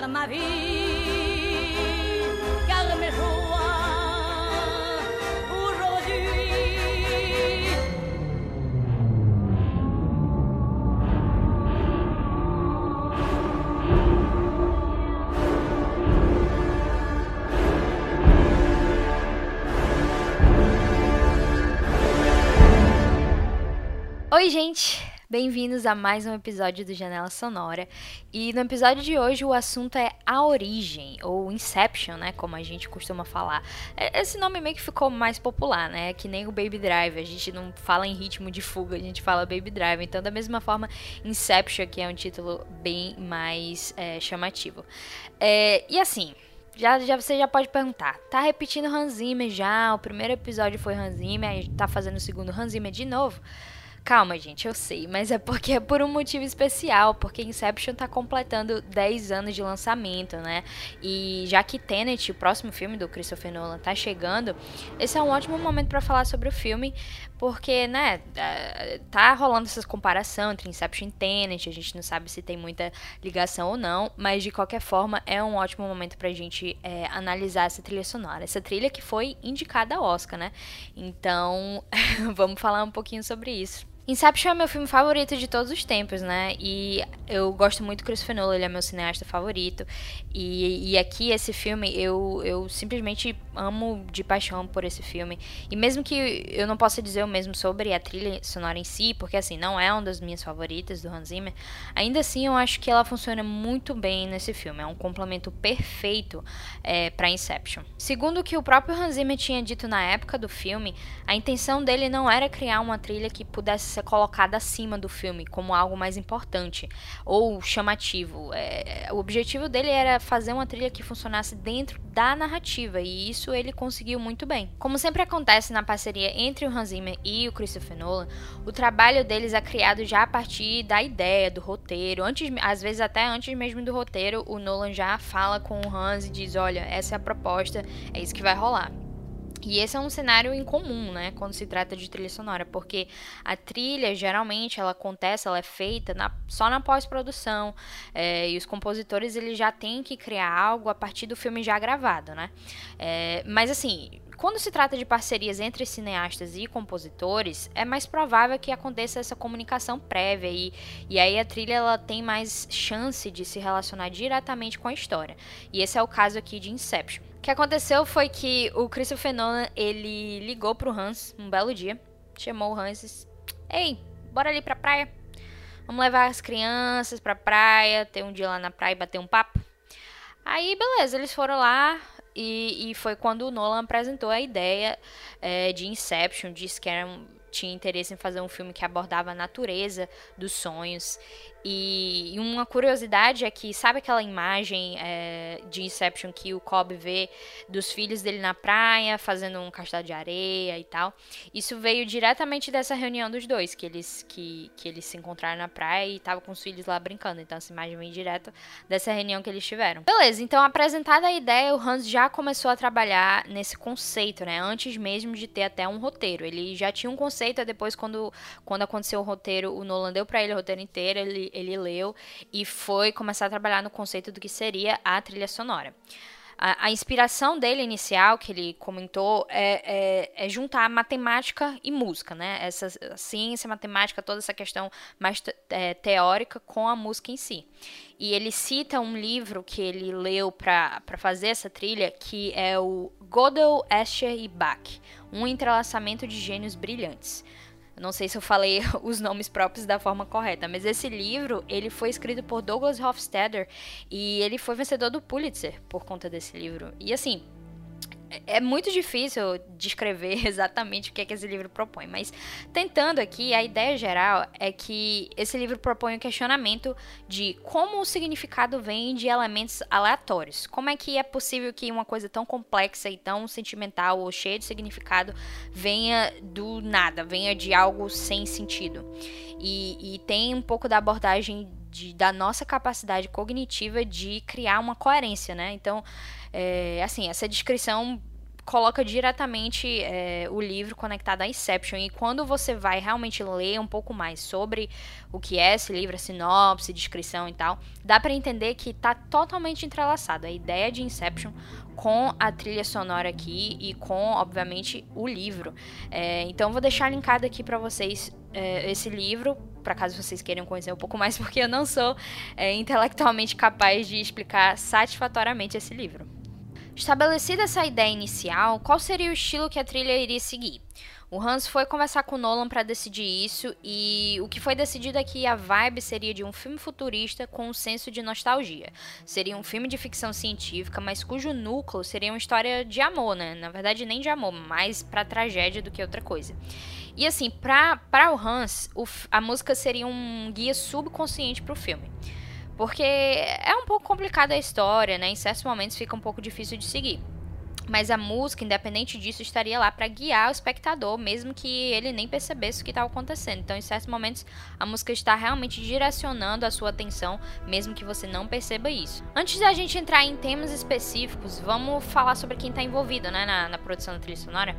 par ma vie, car mes joies aujourd'hui Oi, gente! Bem-vindos a mais um episódio do Janela Sonora. E no episódio de hoje o assunto é a origem, ou Inception, né? Como a gente costuma falar. É, Esse nome meio que ficou mais popular, né? Que nem o Baby Drive. A gente não fala em ritmo de fuga, a gente fala Baby Drive. Então, da mesma forma, Inception, que é um título bem mais é, chamativo. É, e assim. Já, já, você já pode perguntar, tá repetindo Hans Zimmer já? O primeiro episódio foi Hans Zimmer, aí tá fazendo o segundo Hans Zimmer de novo? Calma, gente, eu sei, mas é porque é por um motivo especial, porque Inception tá completando 10 anos de lançamento, né? E já que Tenet, o próximo filme do Christopher Nolan, tá chegando, esse é um ótimo momento para falar sobre o filme, porque, né, eh, tá rolando essa comparação entre Inception e Tenet, a gente não sabe se tem muita ligação ou não, mas de qualquer forma é um ótimo momento pra gente é, analisar essa trilha sonora. Essa trilha que foi indicada ao Oscar, né? Então, vamos falar um pouquinho sobre isso. Inception é meu filme favorito de todos os tempos, né? E eu gosto muito do Christopher Nolan, ele é meu cineasta favorito. E, e aqui, esse filme, eu, eu simplesmente amo de paixão por esse filme. E mesmo que eu não possa dizer o mesmo sobre a trilha sonora em si, porque assim, não é uma das minhas favoritas do Hans Zimmer, ainda assim eu acho que ela funciona muito bem nesse filme. É um complemento perfeito é, para Inception. Segundo o que o próprio Hans Zimmer tinha dito na época do filme, a intenção dele não era criar uma trilha que pudesse ser colocada acima do filme como algo mais importante ou chamativo. É, o objetivo dele era fazer uma trilha que funcionasse dentro da narrativa e isso ele conseguiu muito bem. Como sempre acontece na parceria entre o Hans Zimmer e o Christopher Nolan, o trabalho deles é criado já a partir da ideia, do roteiro. Antes, às vezes até antes mesmo do roteiro, o Nolan já fala com o Hans e diz: "Olha, essa é a proposta, é isso que vai rolar". E esse é um cenário incomum, né, quando se trata de trilha sonora, porque a trilha geralmente ela acontece, ela é feita na, só na pós-produção é, e os compositores eles já têm que criar algo a partir do filme já gravado, né? É, mas assim, quando se trata de parcerias entre cineastas e compositores, é mais provável que aconteça essa comunicação prévia e, e aí a trilha ela tem mais chance de se relacionar diretamente com a história. E esse é o caso aqui de Inception. O que aconteceu foi que o Christopher Nolan, ele ligou pro Hans um belo dia, chamou o Hans e disse, Ei, bora ali pra praia? Vamos levar as crianças pra praia, ter um dia lá na praia e bater um papo? Aí, beleza, eles foram lá e, e foi quando o Nolan apresentou a ideia é, de Inception, disse que era tinha interesse em fazer um filme que abordava a natureza dos sonhos. E, e uma curiosidade é que, sabe aquela imagem é, de Inception que o Cobb vê dos filhos dele na praia, fazendo um castelo de areia e tal? Isso veio diretamente dessa reunião dos dois, que eles, que, que eles se encontraram na praia e estavam com os filhos lá brincando. Então, essa imagem vem direto dessa reunião que eles tiveram. Beleza, então, apresentada a ideia, o Hans já começou a trabalhar nesse conceito, né? Antes mesmo de ter até um roteiro. Ele já tinha um conceito, depois, quando, quando aconteceu o roteiro, o Nolan deu pra ele o roteiro inteiro, ele ele leu e foi começar a trabalhar no conceito do que seria a trilha sonora. A, a inspiração dele inicial, que ele comentou, é, é, é, juntar matemática e música, né? Essa ciência, matemática, toda essa questão mais é, teórica com a música em si. E ele cita um livro que ele leu para fazer essa trilha, que é o Godel, Escher e Bach, um entrelaçamento de gênios brilhantes. Não sei se eu falei os nomes próprios da forma correta, mas esse livro, ele foi escrito por Douglas Hofstadter e ele foi vencedor do Pulitzer por conta desse livro. E assim, é muito difícil descrever exatamente o que, é que esse livro propõe, mas tentando aqui, a ideia geral é que esse livro propõe o um questionamento de como o significado vem de elementos aleatórios. Como é que é possível que uma coisa tão complexa e tão sentimental ou cheia de significado venha do nada, venha de algo sem sentido? E, e tem um pouco da abordagem de, da nossa capacidade cognitiva de criar uma coerência, né? Então, é, assim, essa descrição coloca diretamente é, o livro conectado a Inception. E quando você vai realmente ler um pouco mais sobre o que é esse livro, a sinopse, descrição e tal, dá para entender que tá totalmente entrelaçado a ideia de Inception com a trilha sonora aqui e com, obviamente, o livro. É, então, vou deixar linkado aqui para vocês é, esse livro, para caso vocês queiram conhecer um pouco mais, porque eu não sou é, intelectualmente capaz de explicar satisfatoriamente esse livro. Estabelecida essa ideia inicial, qual seria o estilo que a trilha iria seguir? O Hans foi conversar com Nolan para decidir isso e o que foi decidido é que a vibe seria de um filme futurista com um senso de nostalgia. Seria um filme de ficção científica, mas cujo núcleo seria uma história de amor, né? Na verdade, nem de amor, mais para tragédia do que outra coisa. E assim, para o Hans, o, a música seria um guia subconsciente para o filme. Porque é um pouco complicada a história, né? Em certos momentos fica um pouco difícil de seguir. Mas a música, independente disso, estaria lá para guiar o espectador, mesmo que ele nem percebesse o que estava acontecendo. Então, em certos momentos, a música está realmente direcionando a sua atenção, mesmo que você não perceba isso. Antes da gente entrar em temas específicos, vamos falar sobre quem está envolvido né, na, na produção da trilha sonora.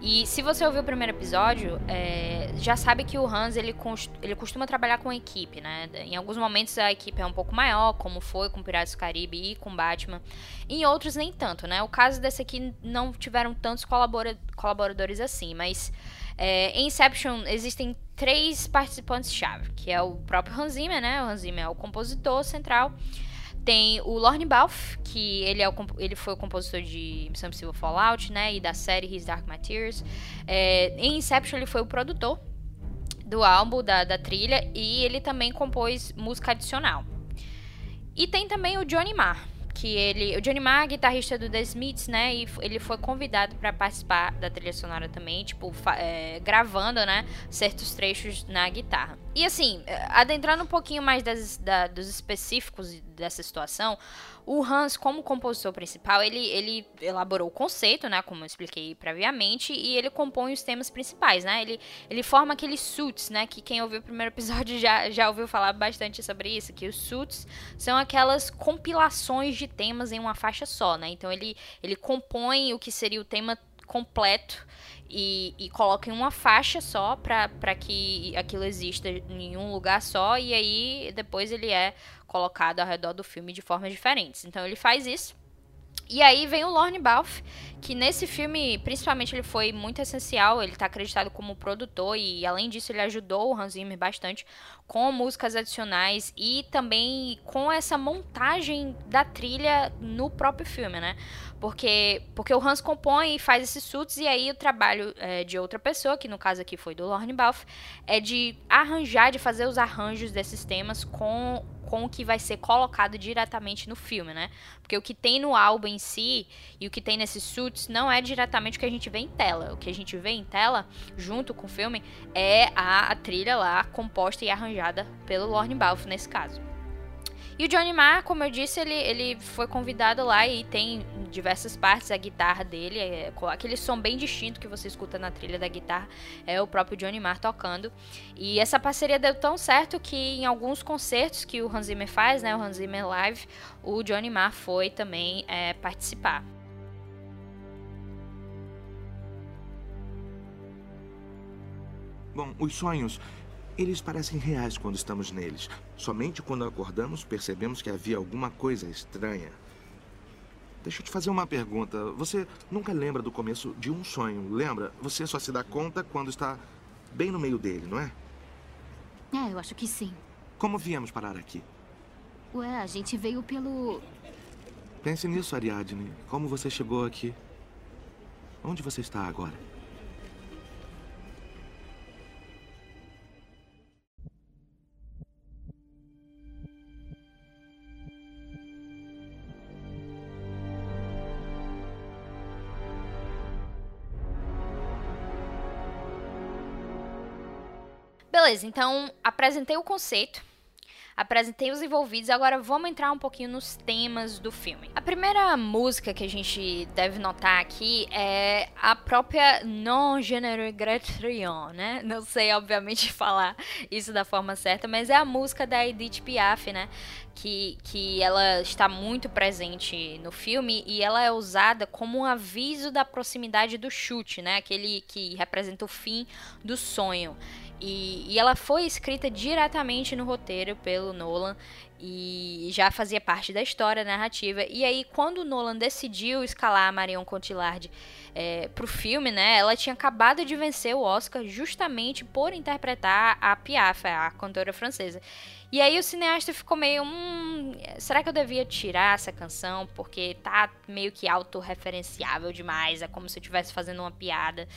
E se você ouviu o primeiro episódio, é, já sabe que o Hans ele, ele costuma trabalhar com equipe, né? Em alguns momentos a equipe é um pouco maior, como foi com Piratas do Caribe e com Batman. Em outros nem tanto, né? O caso desse aqui não tiveram tantos colabora colaboradores assim, mas é, em Inception existem três participantes-chave, que é o próprio Hans Zimmer, né? O Hans Zimmer é o compositor central. Tem o Lorne Balfe, que ele, é o, ele foi o compositor de Missão Impossível Fallout, né? E da série His Dark Materials. É, em Inception, ele foi o produtor do álbum, da, da trilha, e ele também compôs música adicional. E tem também o Johnny Marr, que ele, o Johnny Marr, guitarrista do The Smiths, né, e ele foi convidado para participar da trilha sonora também, tipo, é, gravando, né, certos trechos na guitarra. E assim, adentrando um pouquinho mais das, da, dos específicos dessa situação, o Hans, como compositor principal, ele, ele elaborou o conceito, né, como eu expliquei previamente, e ele compõe os temas principais, né? Ele, ele forma aqueles suits, né, que quem ouviu o primeiro episódio já, já ouviu falar bastante sobre isso, que os suits são aquelas compilações de temas em uma faixa só, né? Então ele, ele compõe o que seria o tema completo e, e coloca em uma faixa só para que aquilo exista em um lugar só e aí depois ele é colocado ao redor do filme de formas diferentes. Então ele faz isso. E aí vem o Lorne Balfe, que nesse filme, principalmente, ele foi muito essencial. Ele está acreditado como produtor e, além disso, ele ajudou o Hans Zimmer bastante com músicas adicionais e também com essa montagem da trilha no próprio filme, né? Porque, porque o Hans compõe e faz esses suits e aí o trabalho é, de outra pessoa, que no caso aqui foi do Lorne Balfe, é de arranjar, de fazer os arranjos desses temas com com o que vai ser colocado diretamente no filme, né? Porque o que tem no álbum em si e o que tem nesses suits não é diretamente o que a gente vê em tela. O que a gente vê em tela, junto com o filme, é a, a trilha lá composta e arranjada pelo Lorne Balfe nesse caso. E o Johnny Marr, como eu disse, ele, ele foi convidado lá e tem diversas partes a guitarra dele, é, aquele som bem distinto que você escuta na trilha da guitarra, é o próprio Johnny Marr tocando. E essa parceria deu tão certo que em alguns concertos que o Hans Zimmer faz, né, o Hans Zimmer Live, o Johnny Marr foi também é, participar. Bom, os sonhos eles parecem reais quando estamos neles. Somente quando acordamos percebemos que havia alguma coisa estranha. Deixa eu te fazer uma pergunta. Você nunca lembra do começo de um sonho, lembra? Você só se dá conta quando está bem no meio dele, não é? É, eu acho que sim. Como viemos parar aqui? Ué, a gente veio pelo... Pense nisso, Ariadne. Como você chegou aqui? Onde você está agora? Beleza, então apresentei o conceito, apresentei os envolvidos, agora vamos entrar um pouquinho nos temas do filme. A primeira música que a gente deve notar aqui é a própria Non Je ne regrette rien, né? Não sei, obviamente, falar isso da forma certa, mas é a música da Edith Piaf, né? Que, que ela está muito presente no filme e ela é usada como um aviso da proximidade do chute, né? Aquele que representa o fim do sonho. E, e, ela foi escrita diretamente no roteiro pelo Nolan e já fazia parte da história narrativa. E aí, quando o Nolan decidiu escalar a Marion Cotillard é, pro filme, né, ela tinha acabado de vencer o Oscar justamente por interpretar a Piaf, a cantora francesa. E aí o cineasta ficou meio, hum, será que eu devia tirar essa canção? Porque tá meio que autorreferenciável demais, é como se eu estivesse fazendo uma piada.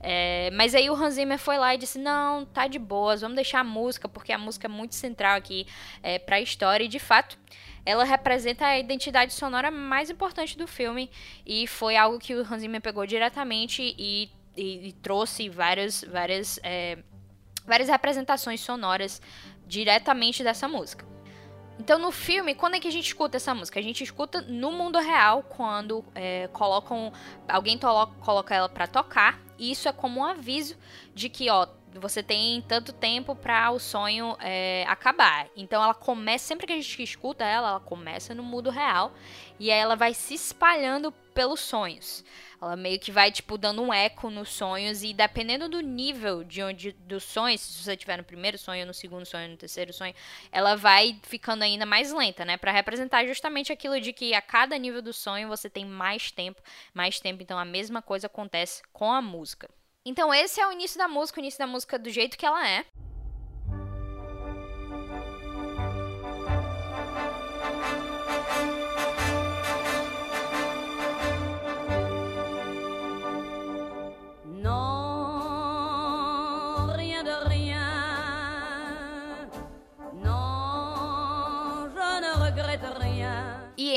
É, mas aí o Hans Zimmer foi lá e disse, não, tá de boas, vamos deixar a música porque a música é muito central aqui é, para a história. E de fato ela representa a identidade sonora mais importante do filme. E foi algo que o Hans Zimmer pegou diretamente e, e, e trouxe várias, várias, é, várias representações sonoras diretamente dessa música. Então, no filme, quando é que a gente escuta essa música? A gente escuta no mundo real, quando é, colocam. Alguém coloca ela para tocar. E isso é como um aviso de que, ó, você tem tanto tempo para o sonho é, acabar. Então ela começa, sempre que a gente escuta ela, ela começa no mundo real e aí ela vai se espalhando pelos sonhos. Ela meio que vai, tipo, dando um eco nos sonhos e dependendo do nível de onde dos sonhos, se você tiver no primeiro sonho, no segundo sonho, no terceiro sonho, ela vai ficando ainda mais lenta, né? Para representar justamente aquilo de que a cada nível do sonho você tem mais tempo, mais tempo. Então a mesma coisa acontece com a música. Então esse é o início da música, o início da música do jeito que ela é.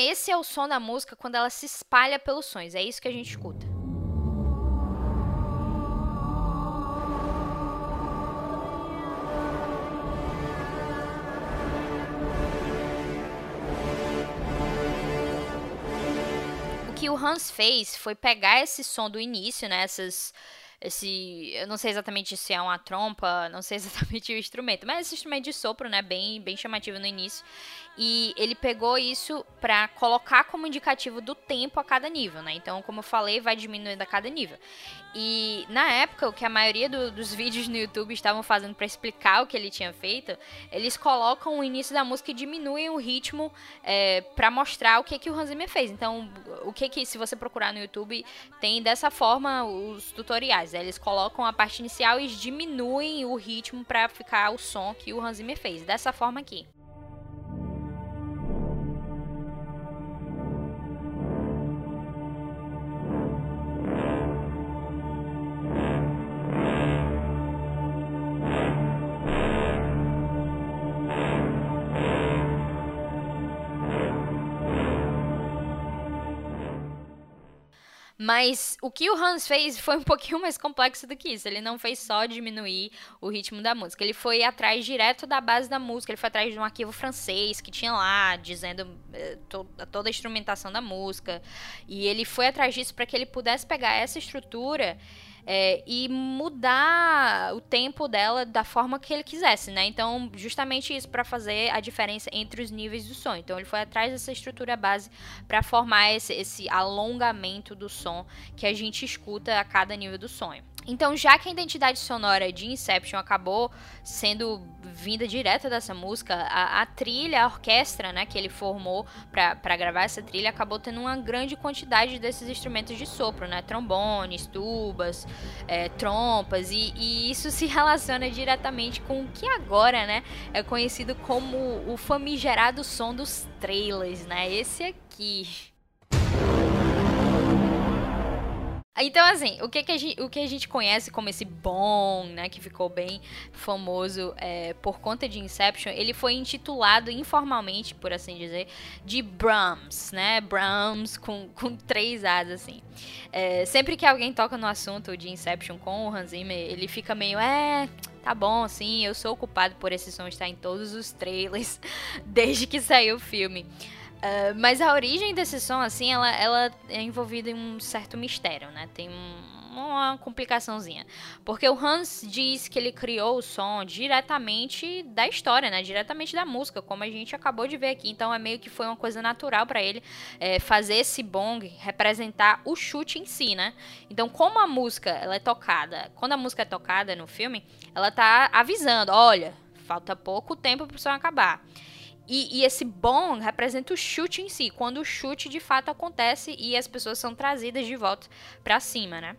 Esse é o som da música quando ela se espalha pelos sons. É isso que a gente escuta. O que o Hans fez foi pegar esse som do início, né, essas esse, eu não sei exatamente se é uma trompa, não sei exatamente o instrumento, mas esse instrumento de sopro, né, bem, bem chamativo no início. E ele pegou isso para colocar como indicativo do tempo a cada nível, né? Então, como eu falei, vai diminuindo a cada nível. E na época, o que a maioria do, dos vídeos no YouTube estavam fazendo para explicar o que ele tinha feito, eles colocam o início da música e diminuem o ritmo é, para mostrar o que que o Hans Zimmer fez. Então, o que que se você procurar no YouTube tem dessa forma os tutoriais. Né? Eles colocam a parte inicial e diminuem o ritmo para ficar o som que o Hans Zimmer fez. Dessa forma aqui. Mas o que o Hans fez foi um pouquinho mais complexo do que isso. Ele não fez só diminuir o ritmo da música. Ele foi atrás direto da base da música. Ele foi atrás de um arquivo francês que tinha lá, dizendo eh, to toda a instrumentação da música. E ele foi atrás disso para que ele pudesse pegar essa estrutura é, e mudar o tempo dela da forma que ele quisesse, né? Então, justamente isso para fazer a diferença entre os níveis do som. Então, ele foi atrás dessa estrutura base para formar esse, esse alongamento do som que a gente escuta a cada nível do sonho. Então, já que a identidade sonora de Inception acabou sendo vinda direta dessa música, a, a trilha, a orquestra, né, que ele formou para gravar essa trilha, acabou tendo uma grande quantidade desses instrumentos de sopro, né, trombones, tubas, é, trompas, e, e, isso se relaciona diretamente com o que agora, né, é conhecido como o famigerado som dos trailers, né, esse aqui. Então, assim, o que, que, a, gente, o que a gente conhece como esse bom, né, que ficou bem famoso é, por conta de Inception, ele foi intitulado informalmente, por assim dizer, de Brahms, né? Brahms com, com três As, assim. É, sempre que alguém toca no assunto de Inception com o Hans Zimmer, ele fica meio, é, tá bom, sim, eu sou culpado por esse som estar em todos os trailers desde que saiu o filme. Uh, mas a origem desse som, assim, ela, ela é envolvida em um certo mistério, né? Tem um, uma complicaçãozinha. Porque o Hans diz que ele criou o som diretamente da história, né? Diretamente da música, como a gente acabou de ver aqui. Então é meio que foi uma coisa natural para ele é, fazer esse bong representar o chute em si, né? Então, como a música ela é tocada, quando a música é tocada no filme, ela tá avisando, olha, falta pouco tempo pro som acabar. E, e, esse bom representa o chute em si, quando o chute de fato acontece e as pessoas são trazidas de volta para cima, né?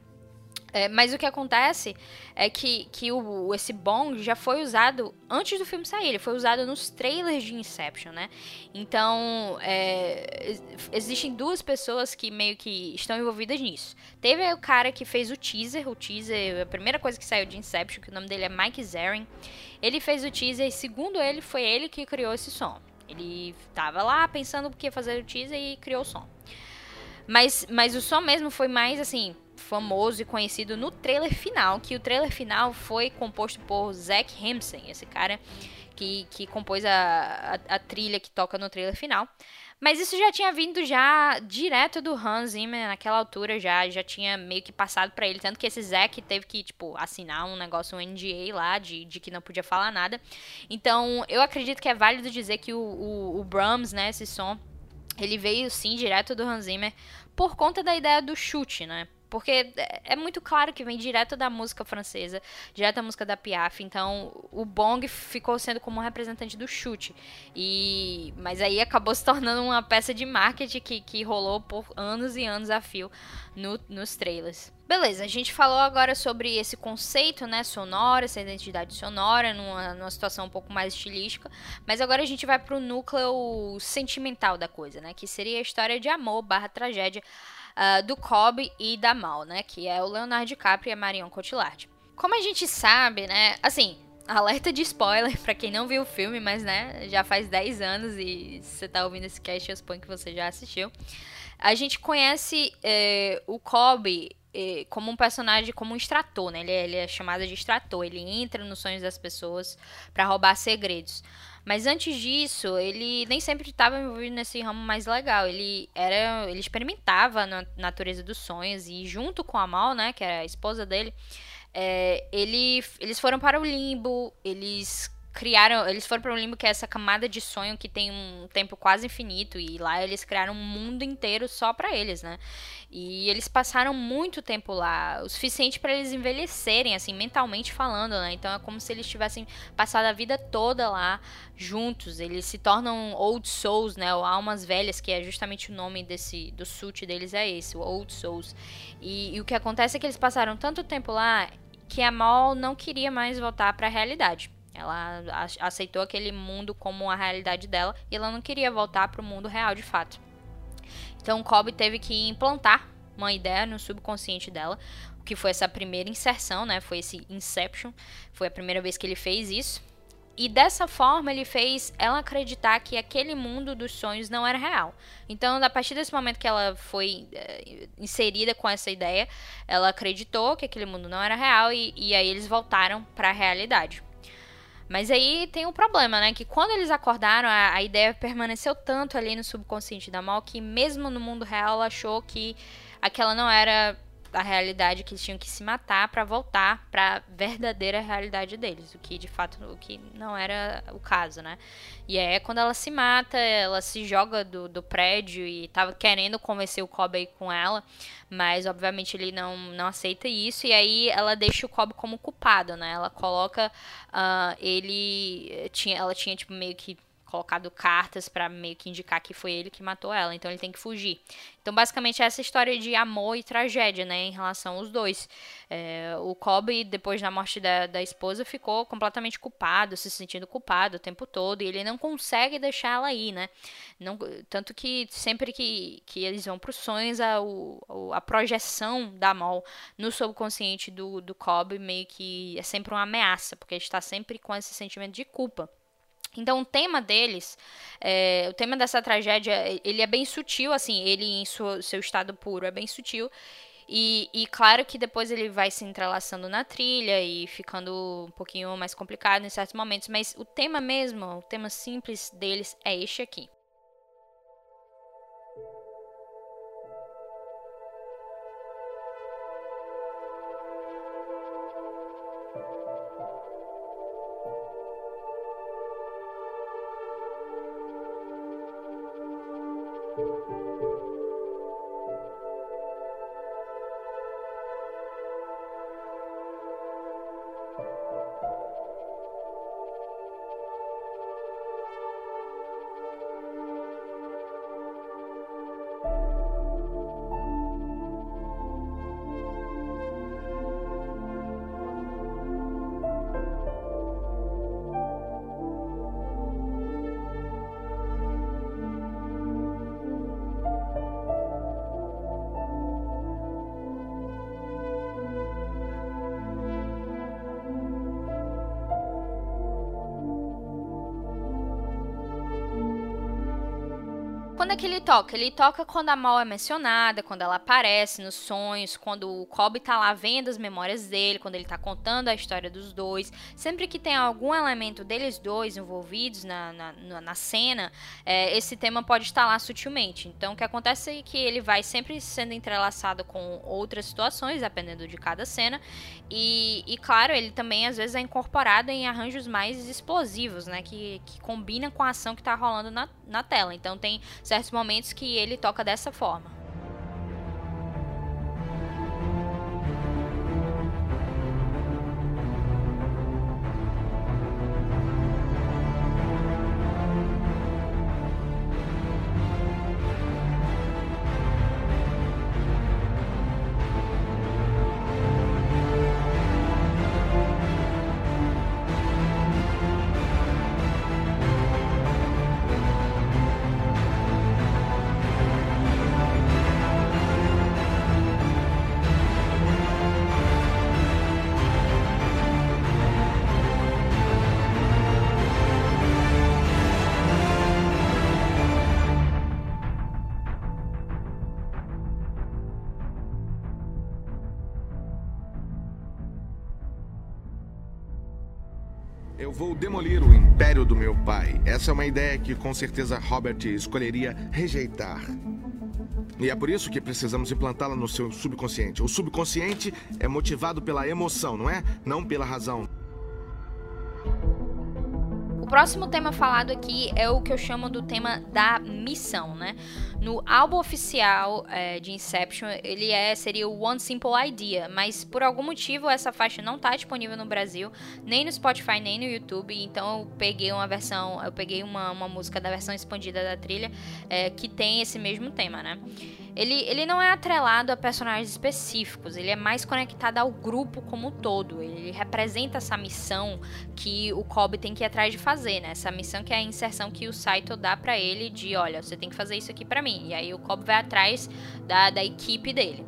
É, mas o que acontece é que, que o, esse bong já foi usado antes do filme sair, ele foi usado nos trailers de Inception, né? Então, é, existem duas pessoas que meio que estão envolvidas nisso. Teve o cara que fez o teaser, o teaser, a primeira coisa que saiu de Inception, que o nome dele é Mike Zarin. Ele fez o teaser e, segundo ele, foi ele que criou esse som. Ele tava lá pensando o que ia fazer o teaser e criou o som. Mas, mas o som mesmo foi mais assim famoso e conhecido no trailer final, que o trailer final foi composto por Zack Hamsen, esse cara que, que compôs a, a, a trilha que toca no trailer final. Mas isso já tinha vindo já direto do Hans Zimmer naquela altura já já tinha meio que passado para ele, tanto que esse Zack teve que tipo assinar um negócio um NDA lá de, de que não podia falar nada. Então eu acredito que é válido dizer que o, o, o Brahms, né, esse som, ele veio sim direto do Hans Zimmer por conta da ideia do chute, né? Porque é muito claro que vem direto da música francesa, direto da música da Piaf. Então, o bong ficou sendo como um representante do chute. E mas aí acabou se tornando uma peça de marketing que, que rolou por anos e anos a fio no, nos trailers. Beleza, a gente falou agora sobre esse conceito, né, sonoro, essa identidade sonora, numa, numa situação um pouco mais estilística, mas agora a gente vai pro núcleo sentimental da coisa, né, que seria a história de amor barra tragédia uh, do Cobb e da Mal, né? Que é o Leonardo DiCaprio e a Marion Cotillard. Como a gente sabe, né? Assim, alerta de spoiler para quem não viu o filme, mas né, já faz 10 anos e você tá ouvindo esse cast, eu suponho que você já assistiu. A gente conhece eh, o Cobb eh, como um personagem, como um extrator, né? Ele é, ele é chamado de extrator, ele entra nos sonhos das pessoas para roubar segredos. Mas antes disso, ele nem sempre estava envolvido nesse ramo mais legal. Ele era, ele experimentava na natureza dos sonhos e junto com a Mal, né, que era a esposa dele, é, ele, eles foram para o limbo, eles criaram, eles foram para um limbo que é essa camada de sonho que tem um tempo quase infinito e lá eles criaram um mundo inteiro só para eles, né? E eles passaram muito tempo lá, o suficiente para eles envelhecerem assim mentalmente falando, né? Então é como se eles tivessem passado a vida toda lá juntos. Eles se tornam old souls, né? Ou almas velhas, que é justamente o nome desse do suit deles é esse, o old souls. E, e o que acontece é que eles passaram tanto tempo lá que a Mal não queria mais voltar para a realidade. Ela aceitou aquele mundo como a realidade dela e ela não queria voltar para o mundo real de fato. Então Cobb teve que implantar uma ideia no subconsciente dela, que foi essa primeira inserção, né? Foi esse Inception, foi a primeira vez que ele fez isso. E dessa forma ele fez ela acreditar que aquele mundo dos sonhos não era real. Então, a partir desse momento que ela foi é, inserida com essa ideia, ela acreditou que aquele mundo não era real e, e aí eles voltaram para a realidade. Mas aí tem um problema, né? Que quando eles acordaram, a, a, ideia permaneceu tanto ali no subconsciente da Mal que mesmo no mundo real ela achou que aquela não era a realidade que eles tinham que se matar para voltar para a verdadeira realidade deles, o que de fato o que não era o caso, né? E é quando ela se mata, ela se joga do, do prédio e tava querendo convencer o Cobb com ela, mas obviamente ele não, não aceita isso e aí ela deixa o Cobb como culpado, né? Ela coloca uh, ele tinha ela tinha tipo meio que colocado cartas para meio que indicar que foi ele que matou ela, então ele tem que fugir. Então, basicamente, essa história de amor e tragédia, né, em relação aos dois. É, o Cobb, depois da morte da, da esposa, ficou completamente culpado, se sentindo culpado o tempo todo, e ele não consegue deixar ela ir, né? Não, tanto que sempre que, que eles vão para os sonhos, a, o, a projeção da Mal no subconsciente do, do Cobb meio que é sempre uma ameaça, porque ele está sempre com esse sentimento de culpa. Então o tema deles, é, o tema dessa tragédia, ele é bem sutil, assim, ele em sua, seu estado puro é bem sutil. E, e, claro que depois ele vai se entrelaçando na trilha e ficando um pouquinho mais complicado em certos momentos, mas o tema mesmo, o tema simples deles é este aqui. Que ele toca? Ele toca quando a Mal é mencionada, quando ela aparece nos sonhos, quando o Cobb tá lá vendo as memórias dele, quando ele tá contando a história dos dois. Sempre que tem algum elemento deles dois envolvidos na, na, na cena, é, esse tema pode estar lá sutilmente. Então o que acontece é que ele vai sempre sendo entrelaçado com outras situações, dependendo de cada cena. E, e claro, ele também às vezes é incorporado em arranjos mais explosivos, né? Que, que combina com a ação que tá rolando na, na tela. Então tem certos momentos que ele toca dessa forma. Vou demolir o império do meu pai. Essa é uma ideia que com certeza Robert escolheria rejeitar. E é por isso que precisamos implantá-la no seu subconsciente. O subconsciente é motivado pela emoção, não é? Não pela razão próximo tema falado aqui é o que eu chamo do tema da missão, né? No álbum oficial é, de Inception, ele é seria o One Simple Idea, mas por algum motivo essa faixa não está disponível no Brasil, nem no Spotify, nem no YouTube, então eu peguei uma versão, eu peguei uma, uma música da versão expandida da trilha é, que tem esse mesmo tema, né? Ele, ele não é atrelado a personagens específicos, ele é mais conectado ao grupo como um todo. Ele representa essa missão que o Kobe tem que ir atrás de fazer, né? Essa missão que é a inserção que o Saito dá para ele de, olha, você tem que fazer isso aqui para mim. E aí o Kobe vai atrás da, da equipe dele.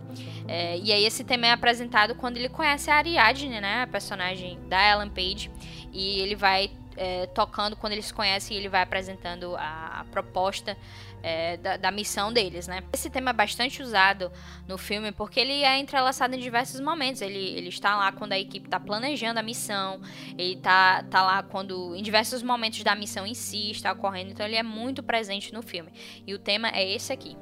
É, e aí esse tema é apresentado quando ele conhece a Ariadne, né? A personagem da Ellen Page. E ele vai é, tocando quando eles se conhecem e ele vai apresentando a, a proposta é, da, da, missão deles, né? Esse tema é bastante usado no filme porque ele é entrelaçado em diversos momentos. Ele, ele está lá quando a equipe está planejando a missão, ele está tá lá quando em diversos momentos da missão em si está ocorrendo. Então ele é muito presente no filme. E o tema é esse aqui.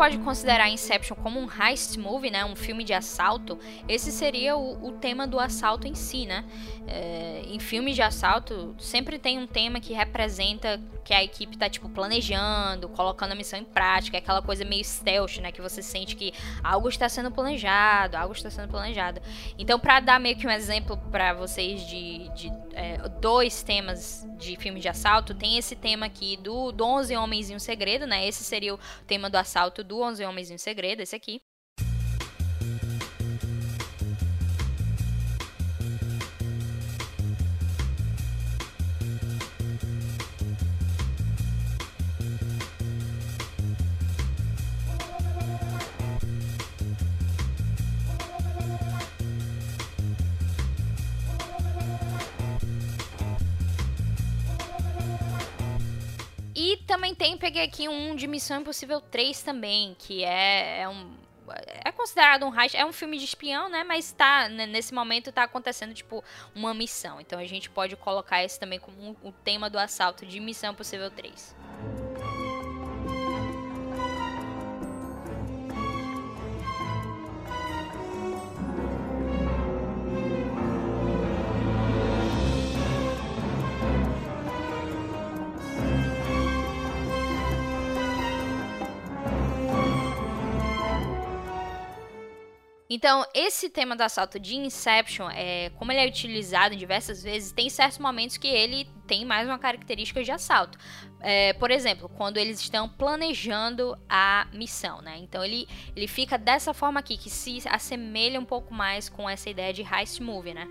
Pode considerar Inception como um heist movie, né, um filme de assalto, esse seria o, o tema do assalto em si, né? É, em filmes de assalto sempre tem um tema que representa que a equipe tá tipo planejando, colocando a missão em prática, é aquela coisa meio stealth, né, que você sente que algo está sendo planejado, algo está sendo planejado. Então, para dar meio que um exemplo para vocês de, de é, dois temas de filmes de assalto, tem esse tema aqui do, do 11 Homens e um Segredo, né? Esse seria o tema do assalto do 11 Homens e um Segredo, esse aqui. Também tem, peguei aqui um de Missão Impossível 3 também, que é, é um é considerado um heist, é um filme de espião, né? Mas tá, nesse momento tá acontecendo, tipo, uma missão. Então a gente pode colocar esse também como o tema do assalto de Missão Possível 3. Então, esse tema do assalto de Inception, é, como ele é utilizado diversas vezes, tem certos momentos que ele tem mais uma característica de assalto. É, por exemplo, quando eles estão planejando a missão, né? Então ele, ele fica dessa forma aqui, que se assemelha um pouco mais com essa ideia de heist movie, né?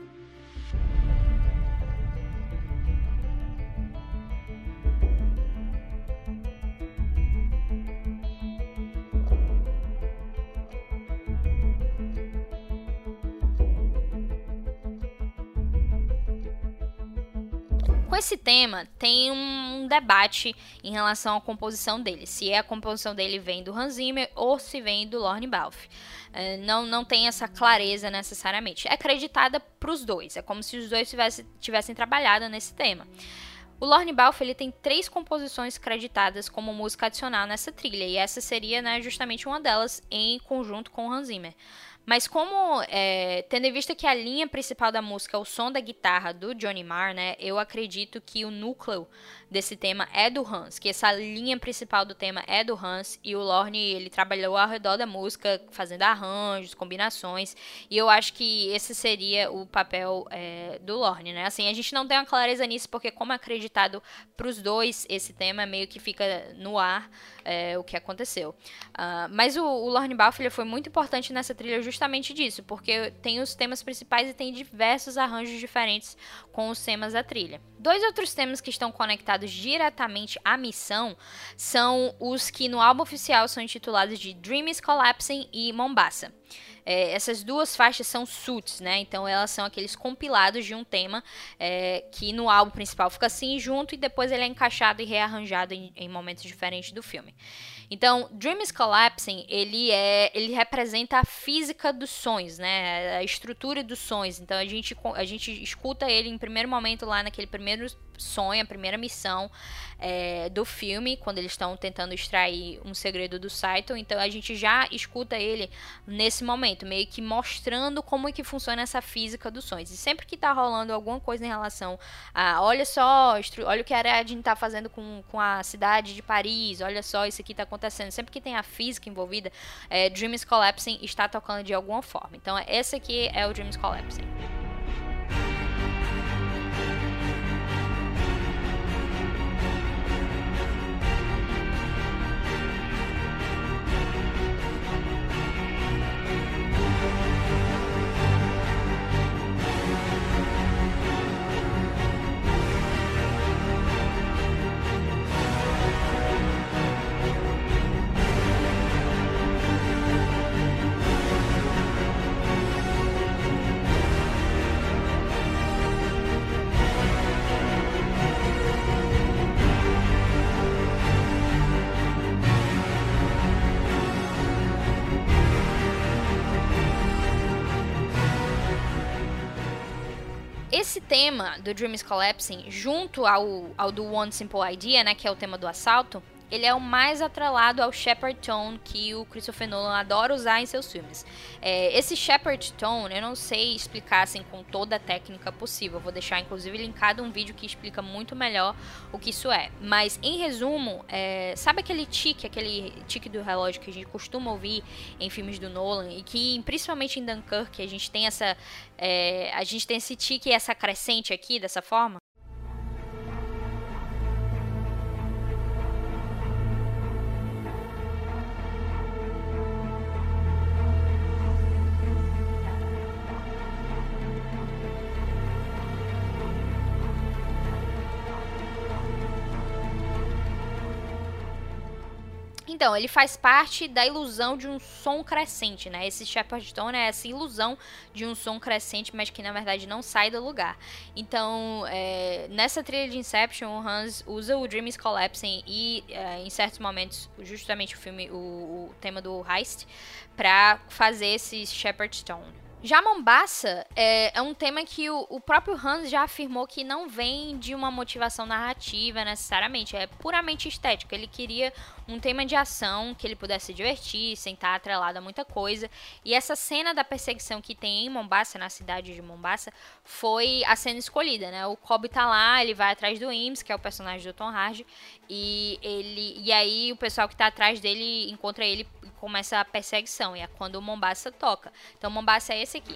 Esse tema, tem um debate em relação à composição dele. Se é a composição dele vem do Hans Zimmer ou se vem do Lorne Balfe. É, não, não tem essa clareza necessariamente. É acreditada para os dois. É como se os dois tivessem, tivessem trabalhado nesse tema. O Lorne Balfe ele tem três composições creditadas como música adicional nessa trilha, e essa seria né, justamente uma delas em conjunto com Hans Zimmer. Mas como, é, tendo em vista que a linha principal da música é o som da guitarra do Johnny Marr, né, eu acredito que o núcleo desse tema é do Hans, que essa linha principal do tema é do Hans e o Lorne ele trabalhou ao redor da música, fazendo arranjos, combinações, e eu acho que esse seria o papel é, do Lorne, né? Assim, a gente não tem uma clareza nisso porque como é acreditado para os dois esse tema meio que fica no ar é, o que aconteceu. Uh, mas o, o Lorne Balfe foi muito importante nessa trilha justamente disso, porque tem os temas principais e tem diversos arranjos diferentes com os temas da trilha. Dois outros temas que estão conectados diretamente à missão são os que no álbum oficial são intitulados de Dream is Collapsing e Mombasa. É, essas duas faixas são suits, né? Então elas são aqueles compilados de um tema é, que no álbum principal fica assim junto e depois ele é encaixado e rearranjado em, em momentos diferentes do filme. Então, Dream is Collapsing, ele é, ele representa a física dos sonhos, né? A estrutura dos sonhos. Então, a gente, a gente escuta ele em primeiro momento lá naquele primeiro sonho, a primeira missão é, do filme, quando eles estão tentando extrair um segredo do Saito. Então a gente já escuta ele nesse momento, meio que mostrando como é que funciona essa física dos sonhos. E sempre que tá rolando alguma coisa em relação a, olha só, olha o que a Ariadne tá fazendo com, com a cidade de Paris, olha só, isso aqui tá acontecendo. Sempre que tem a física envolvida, é, Dreams Collapsing está tocando de alguma forma. Então esse aqui é o Dreams Collapsing. Tema do Dreams Collapsing, junto ao, ao do One Simple Idea, né, que é o tema do assalto, ele é o mais atrelado ao Shepard Tone que o Christopher Nolan adora usar em seus filmes. É, esse Shepard Tone, eu não sei explicar assim com toda a técnica possível. vou deixar inclusive linkado um vídeo que explica muito melhor o que isso é. Mas em resumo, é, sabe aquele tique, aquele tique do relógio que a gente costuma ouvir em filmes do Nolan e que principalmente em Dunkirk a gente tem essa, é, a gente tem esse tique e essa crescente aqui dessa forma? Então, ele faz parte da ilusão de um som crescente, né? Esse Shepard Tone é essa ilusão de um som crescente, mas que na verdade não sai do lugar. Então, é, nessa trilha de Inception, o Hans usa o Dream is Collapsing e, é, em certos momentos, justamente o filme, o, o tema do Heist, para fazer esse Shepard Tone. Já Mombasa é, é, um tema que o, o, próprio Hans já afirmou que não vem de uma motivação narrativa necessariamente, é puramente estético. Ele queria um tema de ação que ele pudesse se divertir, sem estar atrelado a muita coisa. E essa cena da perseguição que tem em Mombasa, na cidade de Mombasa, foi a cena escolhida, né? O Cobb tá lá, ele vai atrás do Ims, que é o personagem do Tom Hardy, e ele e aí o pessoal que tá atrás dele encontra ele começa a perseguição, e é quando o Mombasa toca. Então, Mombasa é esse aqui.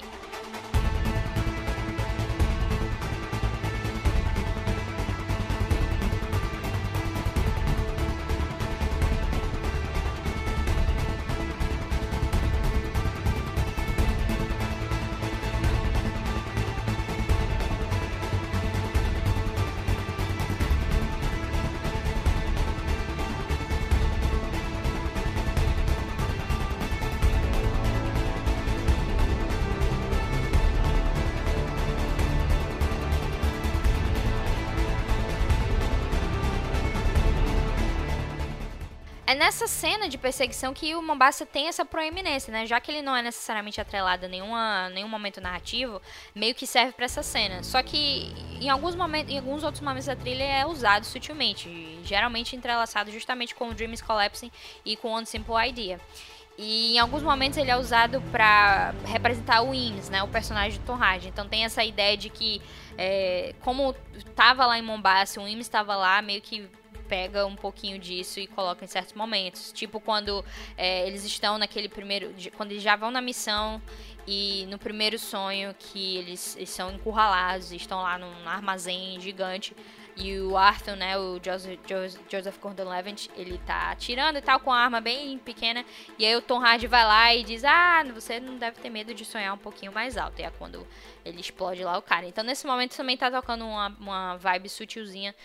É nessa cena de perseguição que o Mombasa tem essa proeminência, né? Já que ele não é necessariamente atrelado a nenhuma, nenhum momento narrativo, meio que serve para essa cena. Só que em alguns momentos, em alguns outros momentos da trilha é usado sutilmente, geralmente entrelaçado justamente com o Dream is Collapsing e com One Simple Idea. E em alguns momentos ele é usado para representar o Ims, né, o personagem Tom Hardy. Então tem essa ideia de que, é, como estava lá em Mombasa, o Ims estava lá, meio que pega um pouquinho disso e coloca em certos momentos. Tipo quando é, eles estão naquele primeiro. Quando eles já vão na missão e no primeiro sonho que eles, eles são encurralados e estão lá num armazém gigante. E o Arthur, né, o Joseph, Gordon-Levitt, ele tá atirando e tal com a arma bem pequena. E aí o Tom Hardy vai lá e diz: Ah, você não deve ter medo de sonhar um pouquinho mais alto. E é quando ele explode lá o cara. Então nesse momento também tá tocando uma, uma vibe sutilzinha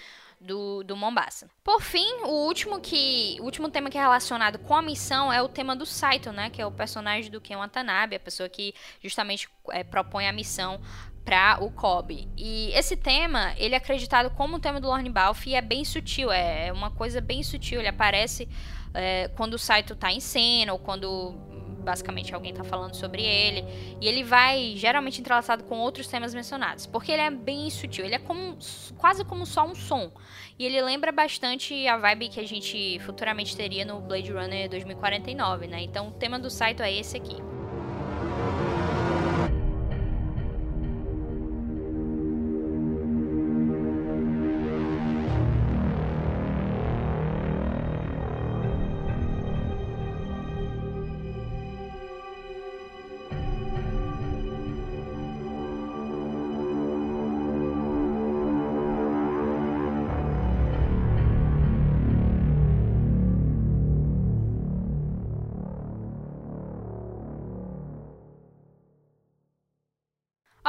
do, do Mombasa. Por fim, o último que o último tema que é relacionado com a missão é o tema do Saito, né, que é o personagem do Ken Watanabe, a pessoa que justamente é, propõe a missão para o Kobe. E esse tema, ele é acreditado como o tema do Lorne Balfe e é bem sutil, é, é uma coisa bem sutil, ele aparece é, quando o Saito está em cena ou quando basicamente alguém está falando sobre ele. E ele vai geralmente entrelaçado com outros temas mencionados, porque ele é bem sutil, ele é como, quase como só um som. E ele lembra bastante a vibe que a gente futuramente teria no Blade Runner 2049, né? Então o tema do site é esse aqui.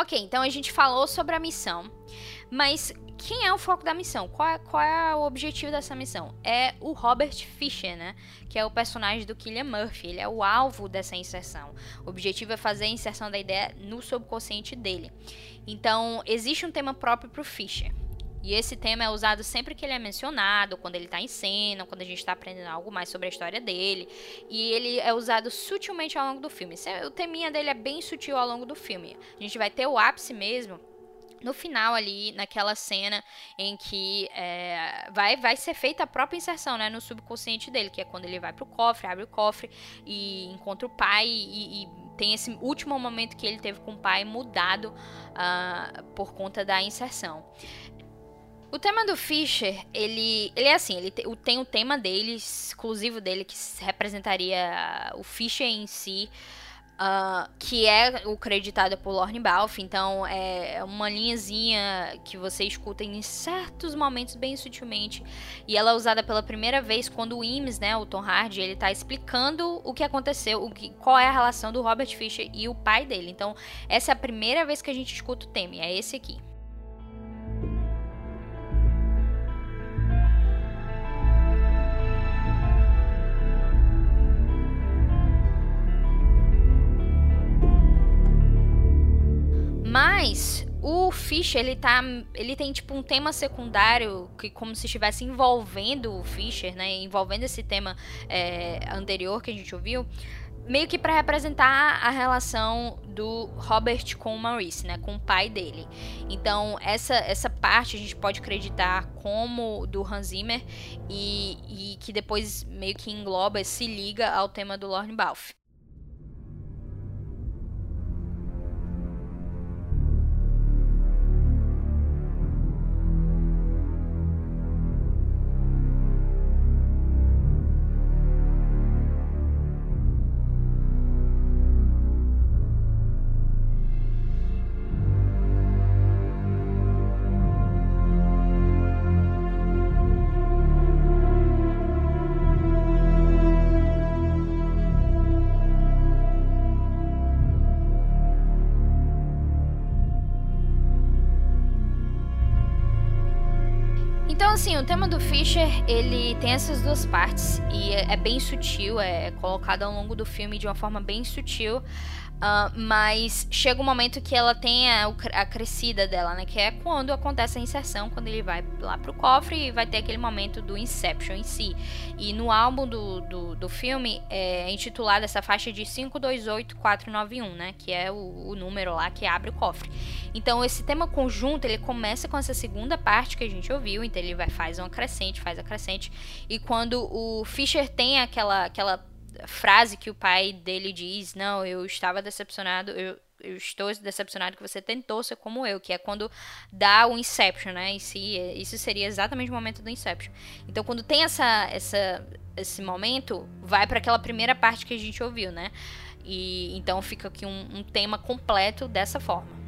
Ok, então a gente falou sobre a missão, mas quem é o foco da missão? Qual é, qual é, o objetivo dessa missão? É o Robert Fisher, né? Que é o personagem do Killian Murphy. Ele é o alvo dessa inserção. O objetivo é fazer a inserção da ideia no subconsciente dele. Então, existe um tema próprio para o Fisher. E esse tema é usado sempre que ele é mencionado, quando ele está em cena, quando a gente está aprendendo algo mais sobre a história dele. E ele é usado sutilmente ao longo do filme. O teminha dele é bem sutil ao longo do filme. A gente vai ter o ápice mesmo no final ali, naquela cena em que é, vai, vai ser feita a própria inserção, né, no subconsciente dele, que é quando ele vai pro cofre, abre o cofre e encontra o pai e, e tem esse último momento que ele teve com o pai mudado uh, por conta da inserção. O tema do Fischer, ele, ele é assim, ele tem o tema dele, exclusivo dele, que representaria o Fischer em si, uh, que é o creditado por Lorne Balfe, então é uma linhazinha que você escuta em certos momentos bem sutilmente, e ela é usada pela primeira vez quando o Imes, né, o Tom Hardy, ele tá explicando o que aconteceu, o que, qual é a relação do Robert Fischer e o pai dele. Então, essa é a primeira vez que a gente escuta o tema, é esse aqui. Mas o Fischer, ele tá. Ele tem tipo um tema secundário que como se estivesse envolvendo o Fischer, né? Envolvendo esse tema é, anterior que a gente ouviu. Meio que para representar a relação do Robert com o Maurice, né? Com o pai dele. Então, essa, essa parte a gente pode acreditar como do Hans Zimmer e, e que depois meio que engloba, se liga ao tema do Lorne Balfe. Assim, o tema do Fischer, ele tem essas duas partes e é, é bem sutil, é colocado ao longo do filme de uma forma bem sutil. Uh, mas chega um momento que ela tem a, a, crescida dela, né? Que é quando acontece a inserção, quando ele vai lá pro cofre e vai ter aquele momento do Inception em si. E no álbum do, do, do filme é intitulada essa faixa de 528491, né? Que é o, o, número lá que abre o cofre. Então esse tema conjunto ele começa com essa segunda parte que a gente ouviu, então ele vai faz uma crescente, faz a crescente. E quando o Fischer tem aquela, aquela frase que o pai dele diz: Não, eu estava decepcionado, eu, eu estou decepcionado que você tentou ser como eu, que é quando dá o Inception, né? Isso seria exatamente o momento do Inception. Então, quando tem essa, essa, esse momento, vai para aquela primeira parte que a gente ouviu, né? E então fica aqui um, um tema completo dessa forma.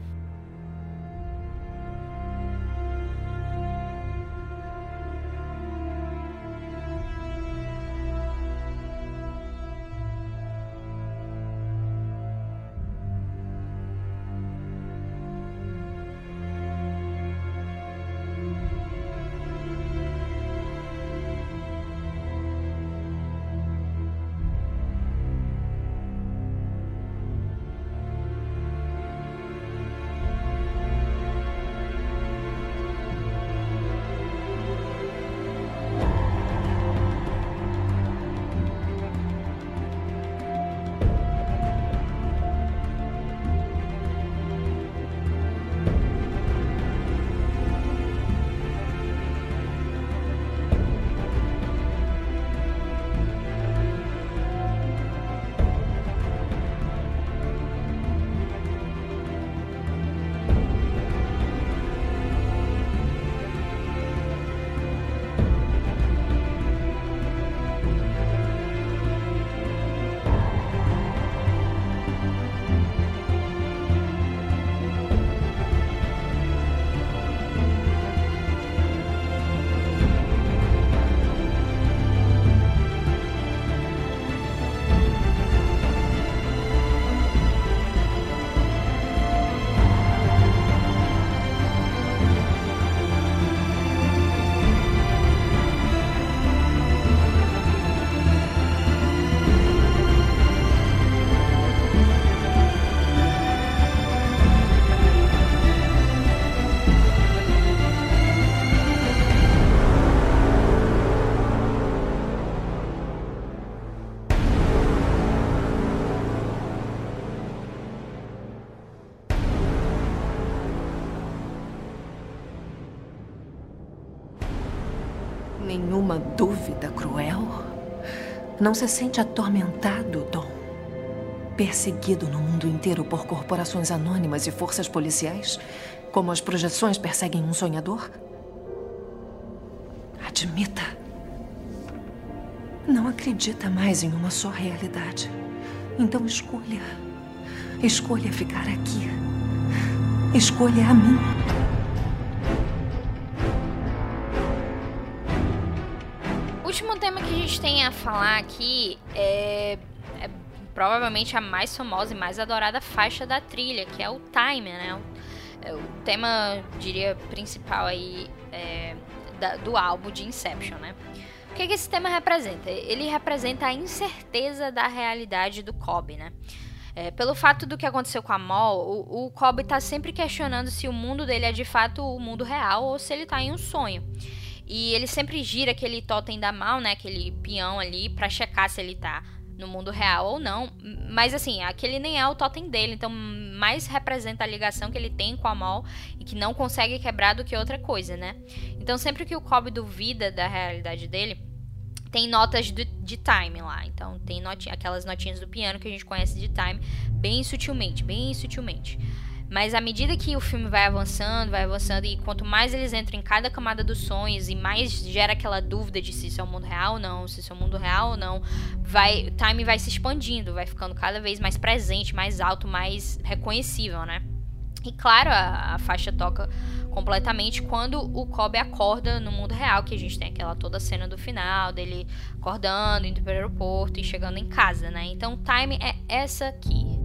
Nenhuma dúvida cruel? Não se sente atormentado, Dom? Perseguido no mundo inteiro por corporações anônimas e forças policiais? Como as projeções perseguem um sonhador? Admita. Não acredita mais em uma só realidade. Então escolha. Escolha ficar aqui. Escolha a mim. Gente tem a falar aqui é, é, provavelmente a mais famosa e mais adorada faixa da trilha, que é o Timer, né? O, é o tema, diria, principal aí é, da, do álbum de Inception, né? O que, que esse tema representa? Ele representa a incerteza da realidade do Cobb, né? É, pelo fato do que aconteceu com a Mol, o, o Cobb tá sempre questionando se o mundo dele é de fato o mundo real ou se ele tá em um sonho. E ele sempre gira aquele totem da Mal, né? Aquele peão ali, pra checar se ele tá no mundo real ou não. Mas assim, aquele nem é o totem dele, então mais representa a ligação que ele tem com a Mal e que não consegue quebrar do que outra coisa, né? Então sempre que o Cobb duvida da realidade dele, tem notas de, de time lá. Então tem notinha, aquelas notinhas do piano que a gente conhece de time, bem sutilmente, bem sutilmente. Mas à medida que o filme vai avançando, vai avançando, e quanto mais eles entram em cada camada dos sonhos, e mais gera aquela dúvida de se isso é o mundo real ou não, se isso é o mundo real ou não, vai, o time vai se expandindo, vai ficando cada vez mais presente, mais alto, mais reconhecível, né? E claro, a, a faixa toca completamente quando o Kobe acorda no mundo real, que a gente tem aquela toda cena do final dele acordando, indo para o aeroporto e chegando em casa, né? Então, o time é essa aqui.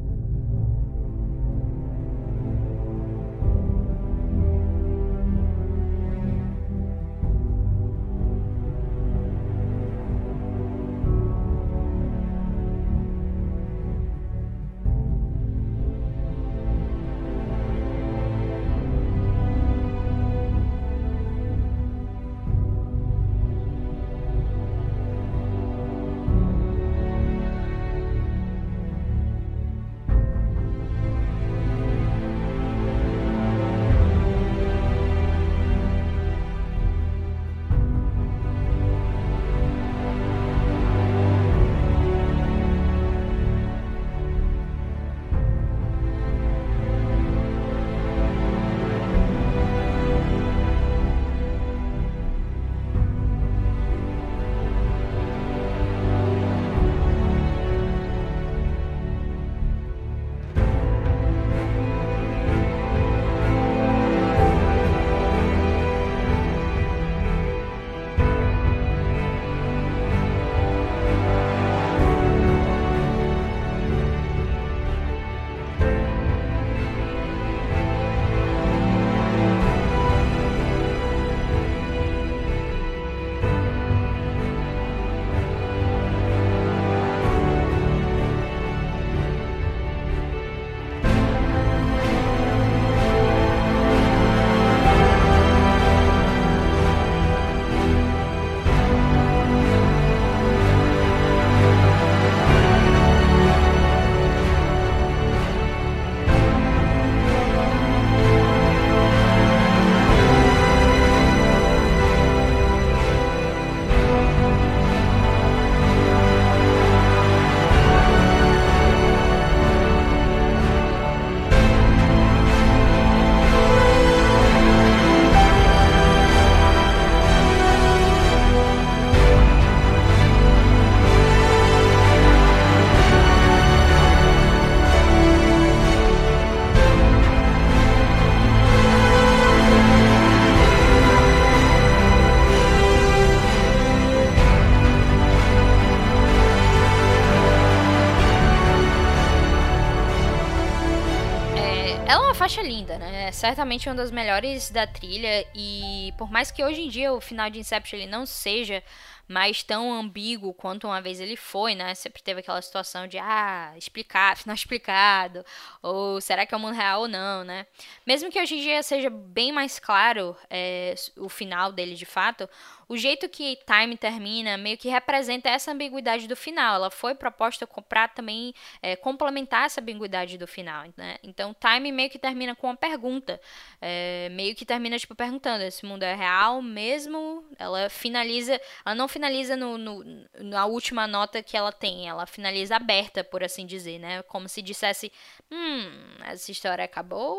Certamente uma das melhores da trilha e por mais que hoje em dia o final de Inception ele não seja mais tão ambíguo quanto uma vez ele foi, né? Sempre teve aquela situação de, ah, explicar, final explicado, ou será que é o mundo real ou não, né? Mesmo que hoje em dia seja bem mais claro é, o final dele de fato, o jeito que Time termina meio que representa essa ambiguidade do final. Ela foi proposta para também é, complementar essa ambiguidade do final, né? Então, Time meio que termina com uma pergunta, é, meio que termina tipo perguntando: esse mundo é real mesmo? Ela finaliza, ela não finaliza no, no, na última nota que ela tem, ela finaliza aberta, por assim dizer, né? Como se dissesse: hum, essa história acabou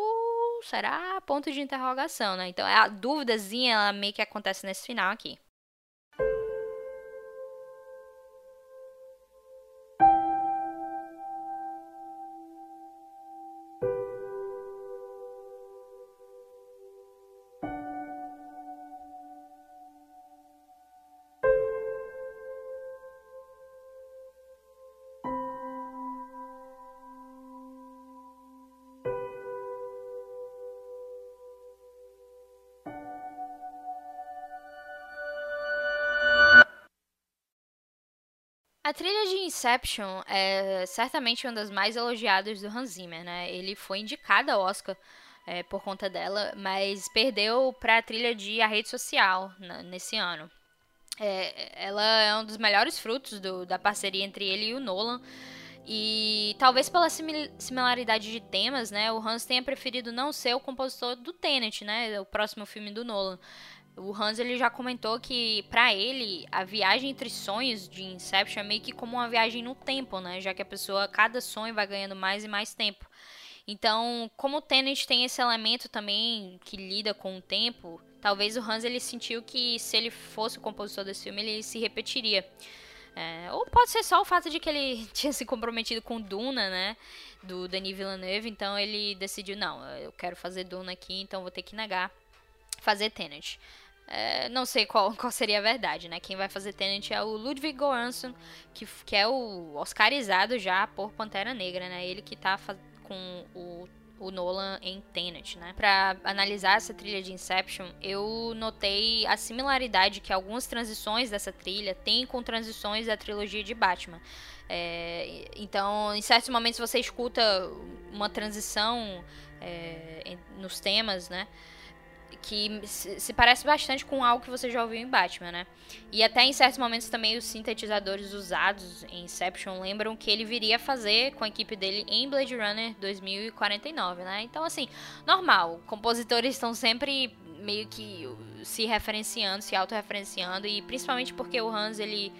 será? Ponto de interrogação, né? Então a dúvidazinha ela meio que acontece nesse final aqui. Inception é certamente uma das mais elogiadas do Hans Zimmer, né? Ele foi indicado ao Oscar é, por conta dela, mas perdeu para a trilha de A Rede Social nesse ano. É, ela é um dos melhores frutos do, da parceria entre ele e o Nolan. E talvez pela similaridade de temas, né, o Hans tenha preferido não ser o compositor do Tenet, né, o próximo filme do Nolan. O Hans ele já comentou que para ele a viagem entre sonhos de Inception é meio que como uma viagem no tempo, né, já que a pessoa cada sonho vai ganhando mais e mais tempo. Então, como o Tenet tem esse elemento também que lida com o tempo, talvez o Hans ele sentiu que se ele fosse o compositor desse filme ele se repetiria. É, ou pode ser só o fato de que ele tinha se comprometido com Duna, né? Do Denis Villeneuve, então ele decidiu, não, eu quero fazer Duna aqui, então vou ter que negar fazer Tenet. É, não sei qual, qual seria a verdade, né? Quem vai fazer Tenet é o Ludwig Göransson, que, que é o Oscarizado já por Pantera Negra, né? Ele que tá com o o Nolan em Tenet, né? Para analisar essa trilha de Inception, eu notei a similaridade que algumas transições dessa trilha têm com transições da trilogia de Batman. É, então, em certos momentos você escuta uma transição é, nos temas, né? Que se parece bastante com algo que você já ouviu em Batman, né? E até em certos momentos também os sintetizadores usados em Inception lembram que ele viria fazer com a equipe dele em Blade Runner 2049, né? Então, assim, normal. Compositores estão sempre meio que se referenciando, se autorreferenciando, e principalmente porque o Hans, ele,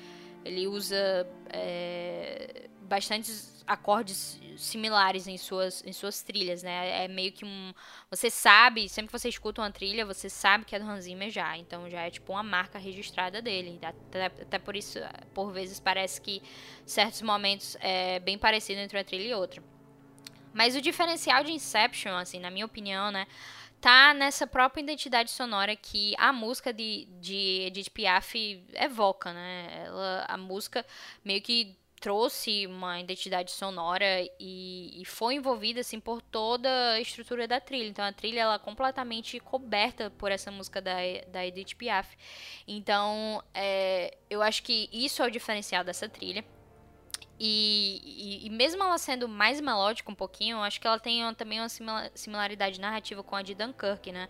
ele usa é, bastantes acordes similares em suas, em suas trilhas, né? É meio que um. Você sabe, sempre que você escuta uma trilha, você sabe que é do Hans Zimmer já. Então já é tipo uma marca registrada dele. Até, até por isso, por vezes, parece que certos momentos é bem parecido entre uma trilha e outra. Mas o diferencial de Inception, assim, na minha opinião, né? Tá nessa própria identidade sonora que a música de, de Edith Piaf evoca, né? Ela, a música meio que trouxe uma identidade sonora e, e, foi envolvida assim por toda a estrutura da trilha. Então a trilha ela é completamente coberta por essa música da, da Edith Piaf. Então é, eu acho que isso é o diferencial dessa trilha. E, e, e, mesmo ela sendo mais melódica um pouquinho, eu acho que ela tem também uma similaridade narrativa com a de Dunkirk, né?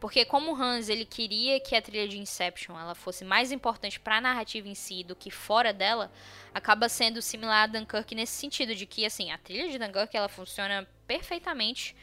Porque como Hans ele queria que a trilha de Inception ela fosse mais importante para a narrativa em si do que fora dela, acaba sendo similar a Dunkirk nesse sentido de que assim, a trilha de Dunkirk ela funciona perfeitamente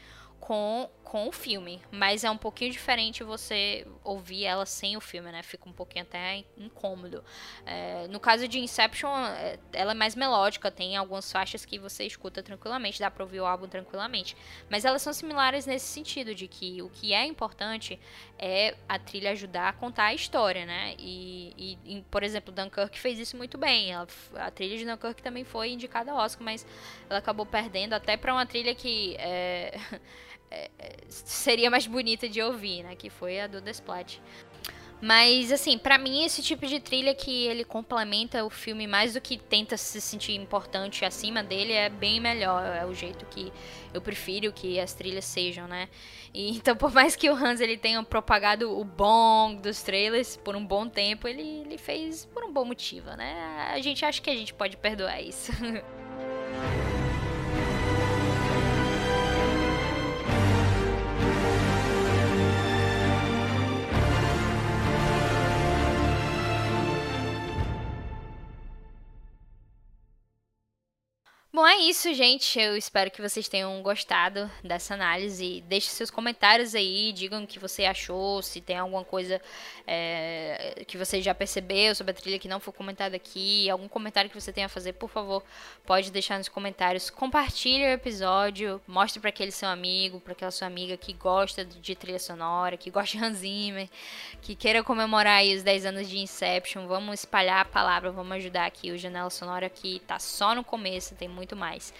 com, com o filme. Mas é um pouquinho diferente você ouvir ela sem o filme, né? Fica um pouquinho até incômodo. É, no caso de Inception, é, ela é mais melódica, tem algumas faixas que você escuta tranquilamente, dá pra ouvir o álbum tranquilamente. Mas elas são similares nesse sentido, de que o que é importante é a trilha ajudar a contar a história, né? E, e, por exemplo, Dunkirk fez isso muito bem. Ela, a trilha de Dunkirk também foi indicada ao Oscar, mas ela acabou perdendo até para uma trilha que é, seria mais bonita de ouvir, né? Que foi a do Desplat. Mas, assim, para mim, esse tipo de trilha que ele complementa o filme mais do que tenta se sentir importante acima dele é bem melhor. É o jeito que eu prefiro que as trilhas sejam, né? E, então, por mais que o Hans ele tenha propagado o bom dos trailers por um bom tempo, ele, ele fez por um bom motivo, né? A gente acha que a gente pode perdoar isso. Bom, é isso, gente. Eu espero que vocês tenham gostado dessa análise. Deixe seus comentários aí, digam o que você achou, se tem alguma coisa é, que você já percebeu sobre a trilha que não foi comentada aqui, algum comentário que você tenha a fazer, por favor, pode deixar nos comentários. Compartilhe o episódio, mostre para aquele seu amigo, para aquela sua amiga que gosta de trilha sonora, que gosta de Hans Zimmer, que queira comemorar aí os 10 anos de Inception. Vamos espalhar a palavra, vamos ajudar aqui o Janela Sonora que tá só no começo, tem muito muito mais.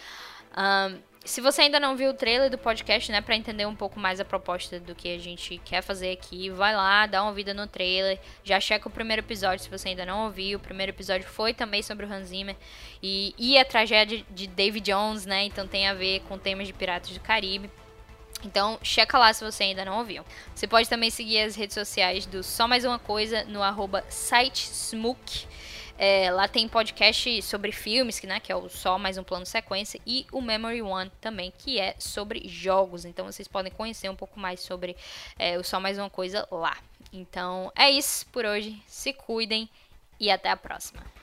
Um, se você ainda não viu o trailer do podcast, né, para entender um pouco mais a proposta do que a gente quer fazer aqui, vai lá, dá uma vida no trailer, já checa o primeiro episódio se você ainda não ouviu. O primeiro episódio foi também sobre o Hans Zimmer e, e a tragédia de David Jones, né? Então tem a ver com temas de Piratas do Caribe. Então, checa lá se você ainda não ouviu. Você pode também seguir as redes sociais do Só Mais Uma Coisa no arroba sitesmook. É, lá tem podcast sobre filmes, que, né, que é o Só Mais Um Plano Sequência, e o Memory One também, que é sobre jogos. Então vocês podem conhecer um pouco mais sobre é, o Só Mais Uma Coisa lá. Então é isso por hoje. Se cuidem e até a próxima.